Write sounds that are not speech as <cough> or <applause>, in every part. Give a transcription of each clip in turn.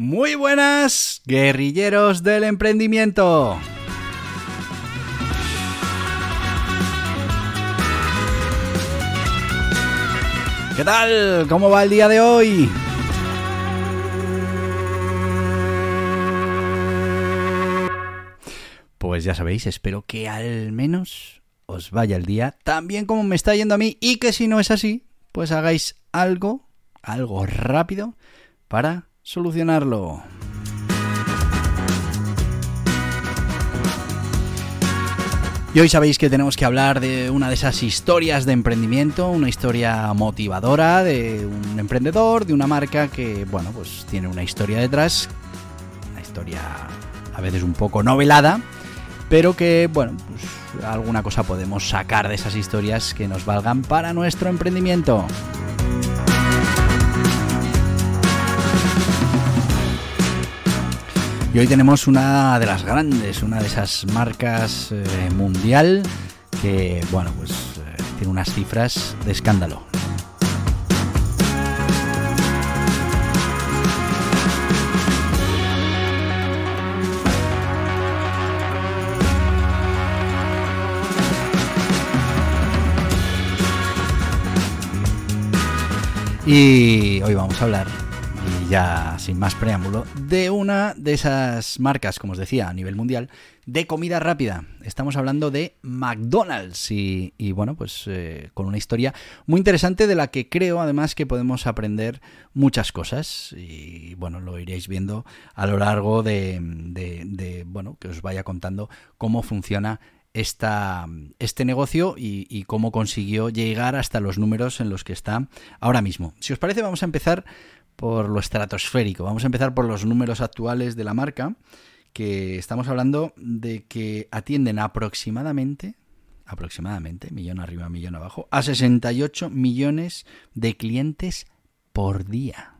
Muy buenas, guerrilleros del emprendimiento. ¿Qué tal? ¿Cómo va el día de hoy? Pues ya sabéis, espero que al menos os vaya el día tan bien como me está yendo a mí y que si no es así, pues hagáis algo, algo rápido para solucionarlo. Y hoy sabéis que tenemos que hablar de una de esas historias de emprendimiento, una historia motivadora de un emprendedor, de una marca que, bueno, pues tiene una historia detrás, una historia a veces un poco novelada, pero que, bueno, pues alguna cosa podemos sacar de esas historias que nos valgan para nuestro emprendimiento. Y hoy tenemos una de las grandes, una de esas marcas eh, mundial que, bueno, pues eh, tiene unas cifras de escándalo. Y hoy vamos a hablar ya sin más preámbulo, de una de esas marcas, como os decía, a nivel mundial, de comida rápida. Estamos hablando de McDonald's y, bueno, pues eh, con una historia muy interesante de la que creo además que podemos aprender muchas cosas y bueno, lo iréis viendo a lo largo de, bueno, que os vaya contando cómo funciona esta, este negocio y, y, cómo consiguió llegar hasta los números en los que está ahora mismo. Si os parece, vamos a empezar por lo estratosférico. Vamos a empezar por los números actuales de la marca, que estamos hablando de que atienden aproximadamente, aproximadamente, millón arriba, millón abajo, a 68 millones de clientes por día.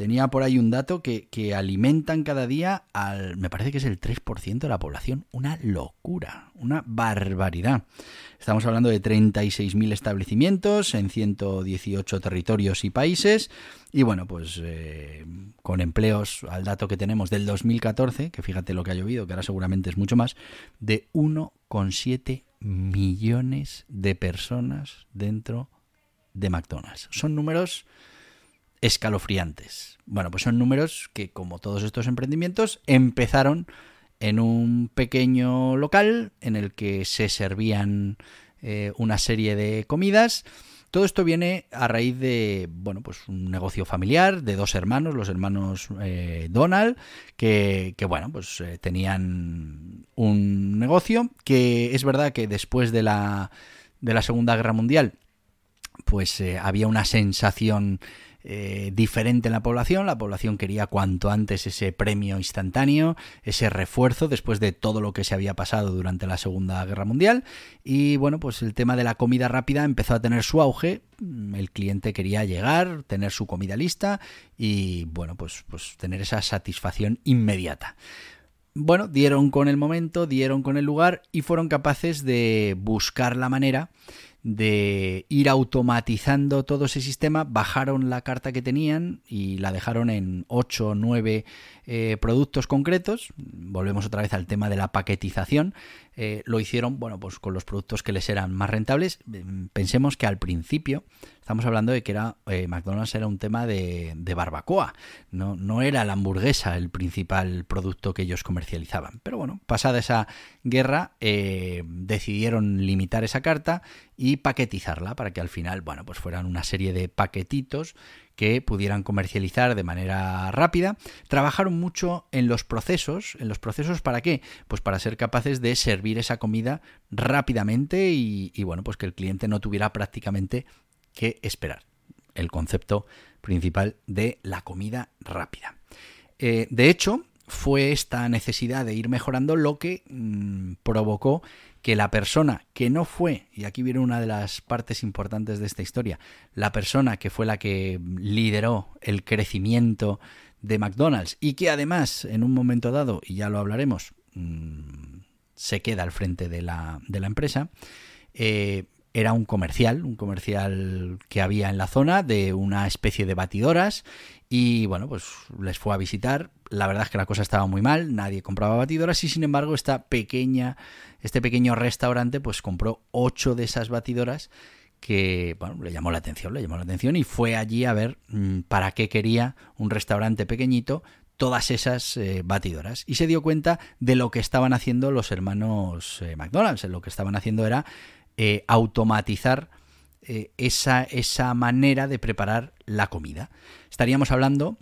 Tenía por ahí un dato que, que, alimentan cada día al, me parece que es el 3% de la población. Una locura, una barbaridad. Estamos hablando de 36.000 establecimientos en 118 territorios y países. Y bueno, pues eh, con empleos, al dato que tenemos del 2014, que fíjate lo que ha llovido, que ahora seguramente es mucho más, de 1,7 millones de personas dentro de McDonald's. Son números escalofriantes. Bueno, pues son números que, como todos estos emprendimientos, empezaron en un pequeño local en el que se servían eh, una serie de comidas. Todo esto viene a raíz de, bueno, pues un negocio familiar de dos hermanos, los hermanos eh, Donald, que, bueno, pues eh, tenían un negocio que es verdad que después de la, de la Segunda Guerra Mundial, pues había una sensación eh, diferente en la población. La población quería cuanto antes ese premio instantáneo, ese refuerzo después de todo lo que se había pasado durante la Segunda Guerra Mundial. Y bueno, pues el tema de la comida rápida empezó a tener su auge. El cliente quería llegar, tener su comida lista y bueno, pues, pues tener esa satisfacción inmediata bueno, dieron con el momento, dieron con el lugar y fueron capaces de buscar la manera de ir automatizando todo ese sistema, bajaron la carta que tenían y la dejaron en 8 o 9 eh, productos concretos. Volvemos otra vez al tema de la paquetización. Eh, lo hicieron, bueno, pues con los productos que les eran más rentables. Pensemos que al principio estamos hablando de que era eh, McDonald's era un tema de, barbacoa. No, no era la hamburguesa el principal producto que ellos comercializaban. Pero bueno, pasada esa guerra, decidieron limitar esa carta y paquetizarla para que al final, bueno, pues fueran una serie de paquetitos que pudieran comercializar de manera rápida. Trabajaron mucho en los procesos. ¿En los procesos para qué? Pues para ser capaces de servir esa comida rápidamente y, bueno, pues que el cliente no tuviera prácticamente qué esperar. El concepto principal de la comida rápida. Eh, de hecho, fue esta necesidad de ir mejorando lo que mm, provocó que la persona que no fue, y aquí viene una de las partes importantes de esta historia, la persona que fue la que lideró el crecimiento de McDonald's y que además en un momento dado, y ya lo hablaremos, mm, se queda al frente de la, de la empresa, eh, era un comercial, un comercial que había en la zona de una especie de batidoras y bueno, pues les fue a visitar. La verdad es que la cosa estaba muy mal, nadie compraba batidoras y sin embargo esta pequeña, este pequeño restaurante pues compró ocho de esas batidoras que bueno, le llamó la atención, le llamó la atención y fue allí a ver mm, para qué quería un restaurante pequeñito todas esas eh, batidoras y se dio cuenta de lo que estaban haciendo los hermanos eh, McDonald's. Lo que estaban haciendo era eh, automatizar esa, esa manera de preparar la comida. Estaríamos hablando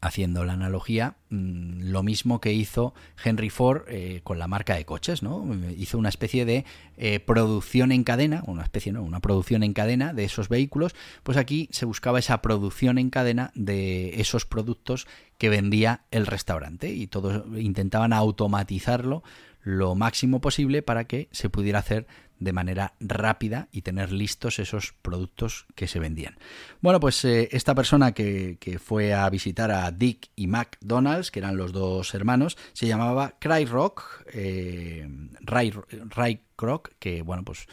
haciendo la analogía, mm, lo mismo que hizo Henry Ford eh, con la marca de coches, ¿no? Hizo una especie de producción en cadena, una especie, ¿no? Una producción en cadena de esos vehículos, pues aquí se buscaba esa producción en cadena de esos productos que vendía el restaurante y todos intentaban automatizarlo lo máximo posible para que se pudiera hacer de manera rápida y tener listos esos productos que se vendían. Bueno, pues eh, esta persona que, fue a visitar a Dick y McDonald's, que eran los dos hermanos, se llamaba Cry Rock, eh, Ray, Ray que bueno, pues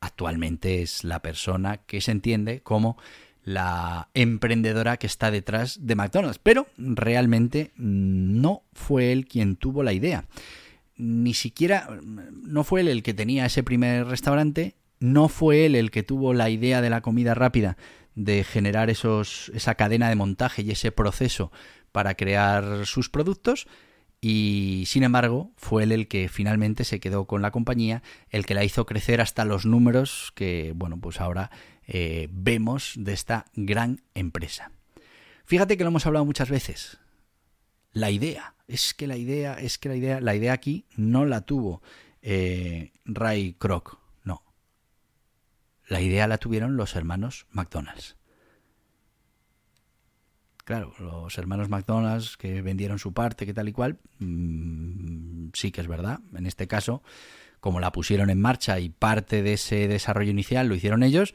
actualmente es la persona que se entiende como la emprendedora que está detrás de McDonald's, pero realmente no fue él quien tuvo la idea ni siquiera, no fue él el que tenía ese primer restaurante, no fue él el que tuvo la idea de la comida rápida, de generar esos, esa cadena de montaje y ese proceso para crear sus productos, y sin embargo fue él el que finalmente se quedó con la compañía, el que la hizo crecer hasta los números que, bueno, pues ahora eh, vemos de esta gran empresa. Fíjate que lo hemos hablado muchas veces. La idea, es que la idea, es que la idea, la idea aquí no la tuvo eh, Ray Kroc, no. La idea la tuvieron los hermanos McDonald's. Claro, los hermanos McDonald's que vendieron su parte, que tal y cual, mm, sí que es verdad. En este caso, como la pusieron en marcha y parte de ese desarrollo inicial lo hicieron ellos,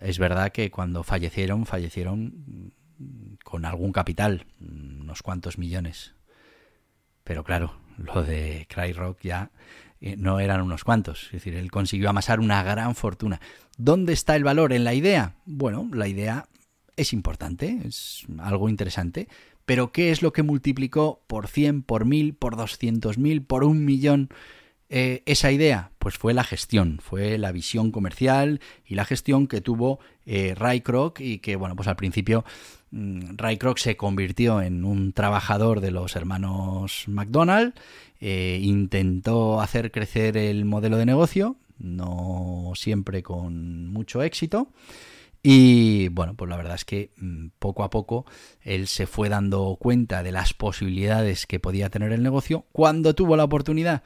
es verdad que cuando fallecieron, fallecieron con algún capital, unos cuantos millones. Pero claro, lo de Cry Rock ya eh, no eran unos cuantos. Es decir, él consiguió amasar una gran fortuna. ¿Dónde está el valor en la idea? Bueno, la idea es importante, es algo interesante. Pero ¿qué es lo que multiplicó por 100, por 1000, por 200.000, por un millón eh, esa idea? Pues fue la gestión, fue la visión comercial y la gestión que tuvo eh, Ray Kroc y que, bueno, pues al principio Mm, Ray Kroc se convirtió en un trabajador de los hermanos McDonald, eh, intentó hacer crecer el modelo de negocio, no siempre con mucho éxito. Y bueno, pues la verdad es que mm, poco a poco él se fue dando cuenta de las posibilidades que podía tener el negocio. Cuando tuvo la oportunidad,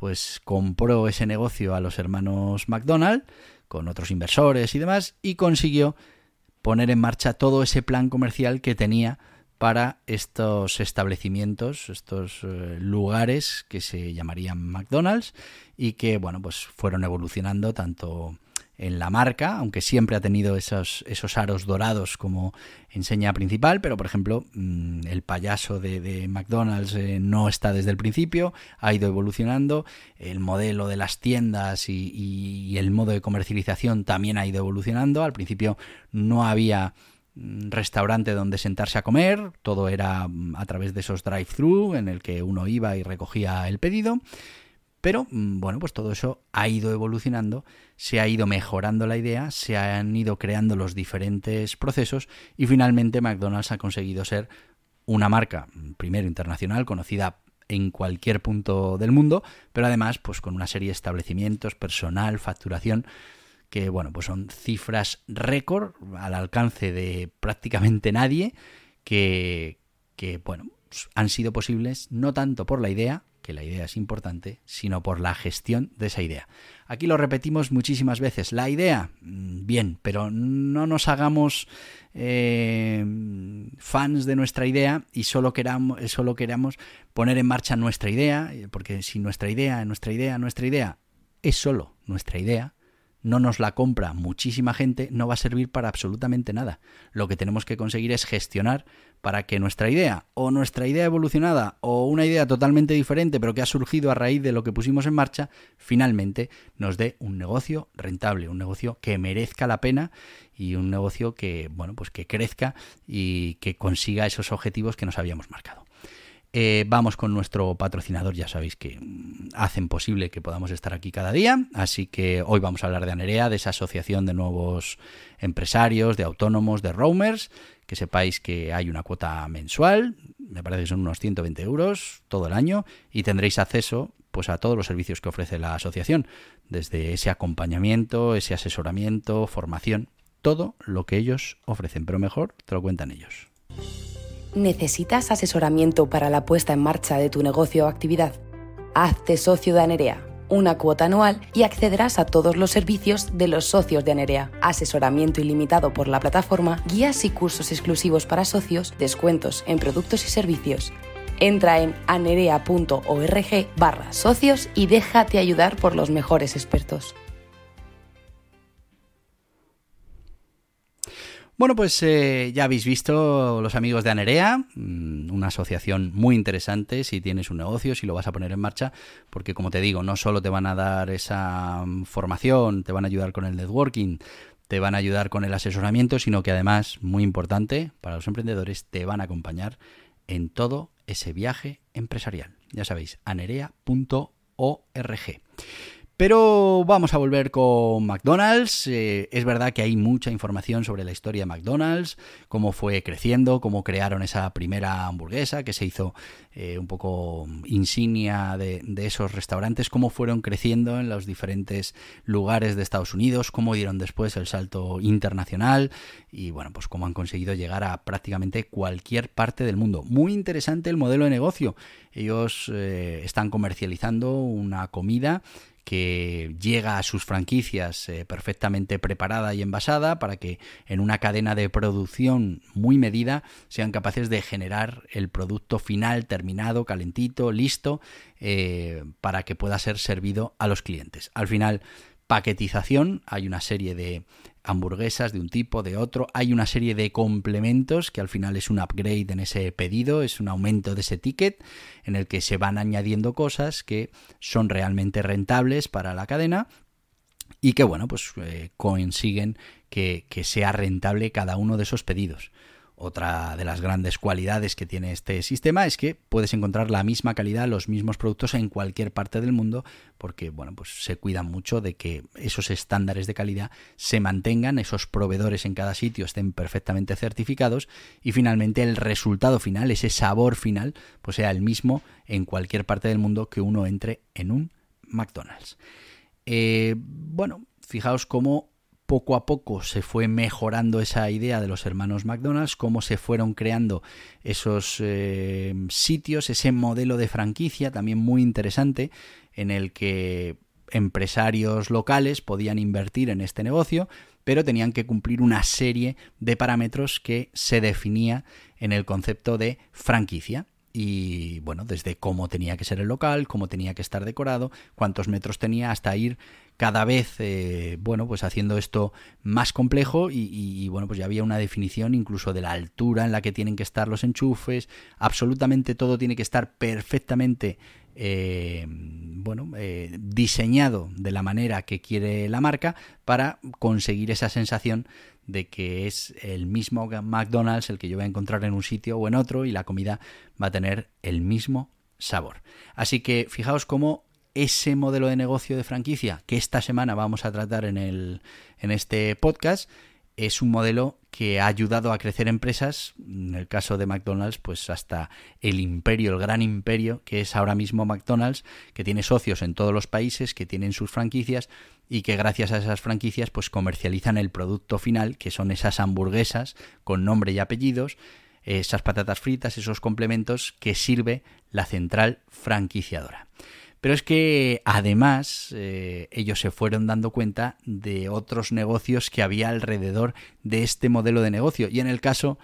pues compró ese negocio a los hermanos McDonald con otros inversores y demás y consiguió poner en marcha todo ese plan comercial que tenía para estos establecimientos, estos eh, lugares que se llamarían McDonald's y que bueno, pues fueron evolucionando tanto en la marca, aunque siempre ha tenido esos, esos aros dorados como enseña principal, pero por ejemplo mm, el payaso de, McDonald's eh, no está desde el principio, ha ido evolucionando, el modelo de las tiendas y, el modo de comercialización también ha ido evolucionando, al principio no había mm, restaurante donde sentarse a comer, todo era mm, a través de esos drive-thru en el que uno iba y recogía el pedido pero mm, bueno, pues todo eso ha ido evolucionando, se ha ido mejorando la idea, se han ido creando los diferentes procesos y finalmente McDonald's ha conseguido ser una marca, mm, primero internacional, conocida en cualquier punto del mundo, pero además pues con una serie de establecimientos, personal, facturación, que bueno, pues son cifras récord al alcance de prácticamente nadie, que, que bueno, pues han sido posibles no tanto por la idea, que la idea es importante, sino por la gestión de esa idea. Aquí lo repetimos muchísimas veces. La idea, mm, bien, pero no nos hagamos eh, fans de nuestra idea y solo queramos, solo queramos poner en marcha nuestra idea, porque si nuestra idea, nuestra idea, nuestra idea es solo nuestra idea, no nos la compra muchísima gente, no va a servir para absolutamente nada. Lo que tenemos que conseguir es gestionar para que nuestra idea o nuestra idea evolucionada o una idea totalmente diferente pero que ha surgido a raíz de lo que pusimos en marcha, finalmente nos dé un negocio rentable, un negocio que merezca la pena y un negocio que, bueno, pues que crezca y que consiga esos objetivos que nos habíamos marcado. Eh, vamos con nuestro patrocinador, ya sabéis que mm, hacen posible que podamos estar aquí cada día, así que hoy vamos a hablar de Anerea, de esa asociación de nuevos empresarios, de autónomos, de roamers, que sepáis que hay una cuota mensual, me parece que son unos 120 euros todo el año, y tendréis acceso pues a todos los servicios que ofrece la asociación, desde ese acompañamiento, ese asesoramiento, formación, todo lo que ellos ofrecen, pero mejor te lo cuentan ellos. ¿Necesitas asesoramiento para la puesta en marcha de tu negocio o actividad? Hazte socio de Anerea, una cuota anual y accederás a todos los servicios de los socios de Anerea. Asesoramiento ilimitado por la plataforma, guías y cursos exclusivos para socios, descuentos en productos y servicios. Entra en anerea.org barra socios y déjate ayudar por los mejores expertos. Bueno, pues eh, ya habéis visto los amigos de Anerea, mm, una asociación muy interesante si tienes un negocio, si lo vas a poner en marcha, porque como te digo, no solo te van a dar esa mm, formación, te van a ayudar con el networking, te van a ayudar con el asesoramiento, sino que además, muy importante para los emprendedores, te van a acompañar en todo ese viaje empresarial. Ya sabéis, anerea.org. Pero vamos a volver con McDonald's. Eh, es verdad que hay mucha información sobre la historia de McDonald's, cómo fue creciendo, cómo crearon esa primera hamburguesa que se hizo eh, un poco insignia de, esos restaurantes, cómo fueron creciendo en los diferentes lugares de Estados Unidos, cómo dieron después el salto internacional y bueno, pues cómo han conseguido llegar a prácticamente cualquier parte del mundo. Muy interesante el modelo de negocio. Ellos eh, están comercializando una comida que llega a sus franquicias eh, perfectamente preparada y envasada para que en una cadena de producción muy medida sean capaces de generar el producto final terminado, calentito, listo, eh, para que pueda ser servido a los clientes. Al final, paquetización, hay una serie de hamburguesas de un tipo, de otro. Hay una serie de complementos que al final es un upgrade en ese pedido, es un aumento de ese ticket en el que se van añadiendo cosas que son realmente rentables para la cadena y que, bueno, pues eh, consiguen que sea rentable cada uno de esos pedidos. Otra de las grandes cualidades que tiene este sistema es que puedes encontrar la misma calidad, los mismos productos en cualquier parte del mundo, porque bueno, pues se cuidan mucho de que esos estándares de calidad se mantengan, esos proveedores en cada sitio estén perfectamente certificados y finalmente el resultado final, ese sabor final, pues sea el mismo en cualquier parte del mundo que uno entre en un McDonald's. Eh, bueno, fijaos cómo poco a poco se fue mejorando esa idea de los hermanos McDonald's, cómo se fueron creando esos eh, sitios, ese modelo de franquicia también muy interesante en el que empresarios locales podían invertir en este negocio, pero tenían que cumplir una serie de parámetros que se definía en el concepto de franquicia. Y bueno, desde cómo tenía que ser el local, cómo tenía que estar decorado, cuántos metros tenía, hasta ir cada vez, eh, bueno, pues haciendo esto más complejo y, bueno, pues ya había una definición incluso de la altura en la que tienen que estar los enchufes, absolutamente todo tiene que estar perfectamente, eh, bueno, eh, diseñado de la manera que quiere la marca para conseguir esa sensación de que es el mismo McDonald's el que yo voy a encontrar en un sitio o en otro y la comida va a tener el mismo sabor. Así que fijaos cómo ese modelo de negocio de franquicia que esta semana vamos a tratar en, el, en este podcast es un modelo que ha ayudado a crecer empresas, en el caso de McDonald's, pues hasta el imperio, el gran imperio que es ahora mismo McDonald's, que tiene socios en todos los países, que tienen sus franquicias y que gracias a esas franquicias pues comercializan el producto final, que son esas hamburguesas con nombre y apellidos, esas patatas fritas, esos complementos que sirve la central franquiciadora. Pero es que además eh, ellos se fueron dando cuenta de otros negocios que había alrededor de este modelo de negocio. Y en el caso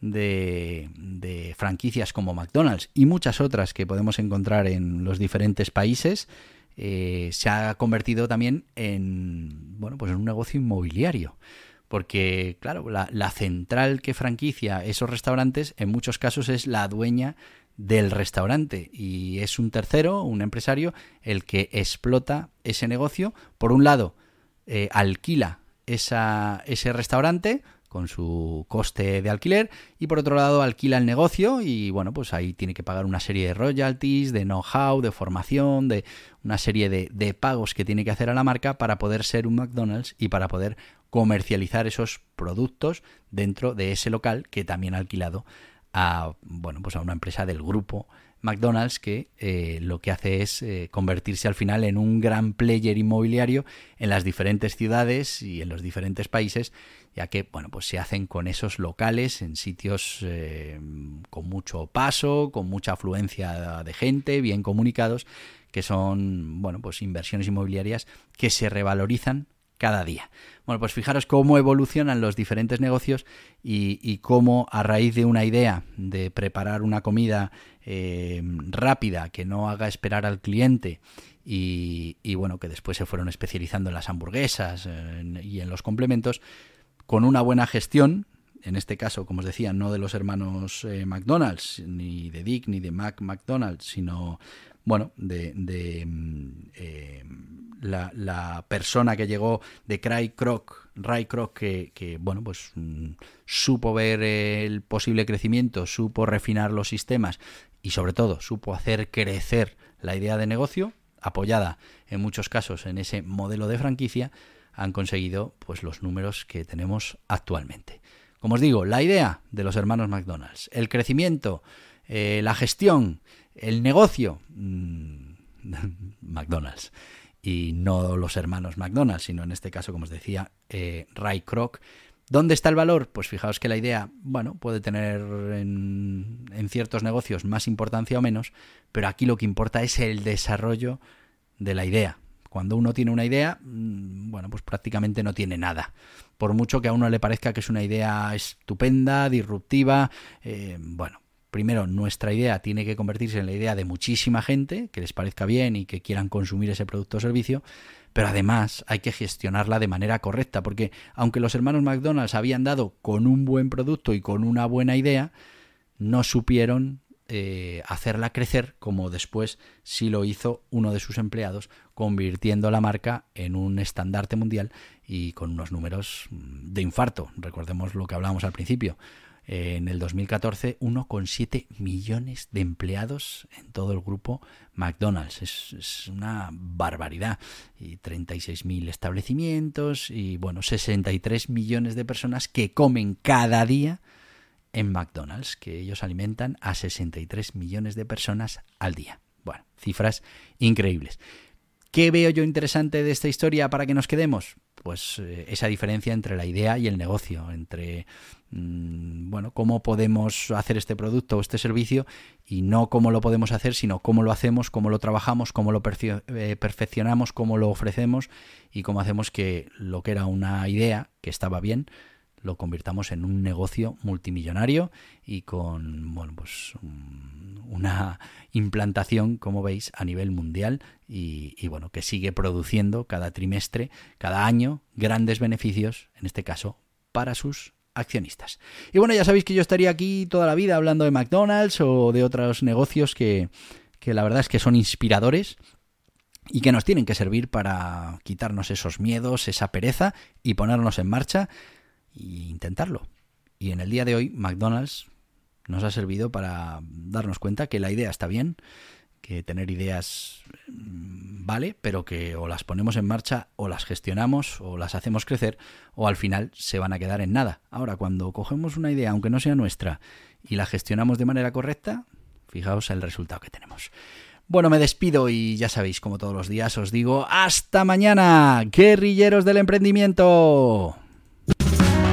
de, franquicias como McDonald's y muchas otras que podemos encontrar en los diferentes países, eh, se ha convertido también en, bueno, pues en un negocio inmobiliario. Porque, claro, la, la central que franquicia esos restaurantes en muchos casos es la dueña del restaurante y es un tercero, un empresario, el que explota ese negocio. Por un lado, eh, alquila esa, ese restaurante con su coste de alquiler y por otro lado alquila el negocio y bueno pues ahí tiene que pagar una serie de royalties, de know-how, de formación, de una serie de, de pagos que tiene que hacer a la marca para poder ser un McDonald's y para poder comercializar esos productos dentro de ese local que también ha alquilado a bueno pues a una empresa del grupo McDonald's que eh, lo que hace es eh, convertirse al final en un gran player inmobiliario en las diferentes ciudades y en los diferentes países, ya que bueno pues se hacen con esos locales en sitios eh, con mucho paso, con mucha afluencia de gente, bien comunicados, que son bueno pues inversiones inmobiliarias que se revalorizan cada día. Bueno, pues fijaros cómo evolucionan los diferentes negocios y, cómo a raíz de una idea de preparar una comida eh, rápida que no haga esperar al cliente y, bueno, que después se fueron especializando en las hamburguesas y en los complementos, con una buena gestión, en este caso, como os decía, no de los hermanos eh, McDonald's, ni de Dick, ni de Mac McDonald's, sino, bueno, de, mm, eh, la, persona que llegó de Cry Croc, Ray Kroc, que, bueno, pues mm, supo ver el posible crecimiento, supo refinar los sistemas y sobre todo supo hacer crecer la idea de negocio, apoyada en muchos casos en ese modelo de franquicia, han conseguido pues los números que tenemos actualmente. Como os digo, la idea de los hermanos McDonald's, el crecimiento, eh, la gestión, el negocio, mm, <laughs> McDonald's y no los hermanos McDonald's, sino en este caso, como os decía, eh, Ray Kroc. ¿Dónde está el valor? Pues fijaos que la idea, bueno, puede tener en, ciertos negocios más importancia o menos, pero aquí lo que importa es el desarrollo de la idea. Cuando uno tiene una idea, mm, bueno, pues prácticamente no tiene nada. Por mucho que a uno le parezca que es una idea estupenda, disruptiva, eh, bueno, primero, nuestra idea tiene que convertirse en la idea de muchísima gente, que les parezca bien y que quieran consumir ese producto o servicio, pero además hay que gestionarla de manera correcta, porque aunque los hermanos McDonald's habían dado con un buen producto y con una buena idea, no supieron eh, hacerla crecer como después sí lo hizo uno de sus empleados, convirtiendo la marca en un estandarte mundial y con unos números de infarto. Recordemos lo que hablábamos al principio en el 2014 1,7 millones de empleados en todo el grupo McDonald's. Es, una barbaridad. Y 36.000 establecimientos y bueno, 63 millones de personas que comen cada día en McDonald's, que ellos alimentan a 63 millones de personas al día. Bueno, cifras increíbles. ¿Qué veo yo interesante de esta historia para que nos quedemos? Pues eh, esa diferencia entre la idea y el negocio, entre mm, bueno, cómo podemos hacer este producto o este servicio y no cómo lo podemos hacer, sino cómo lo hacemos, cómo lo trabajamos, cómo lo eh, perfeccionamos, cómo lo ofrecemos y cómo hacemos que lo que era una idea que estaba bien, lo convirtamos en un negocio multimillonario y con bueno pues una implantación como veis a nivel mundial y, y, bueno que sigue produciendo cada trimestre cada año grandes beneficios en este caso para sus accionistas. Y bueno ya sabéis que yo estaría aquí toda la vida hablando de McDonald's o de otros negocios que, que la verdad es que son inspiradores y que nos tienen que servir para quitarnos esos miedos, esa pereza y ponernos en marcha intentarlo. Y en el día de hoy, McDonald's nos ha servido para darnos cuenta que la idea está bien, que tener ideas mm, vale, pero que o las ponemos en marcha o las gestionamos o las hacemos crecer o al final se van a quedar en nada. Ahora, cuando cogemos una idea, aunque no sea nuestra, y la gestionamos de manera correcta, fijaos el resultado que tenemos. Bueno, me despido y ya sabéis, como todos los días os digo, hasta mañana, guerrilleros del emprendimiento.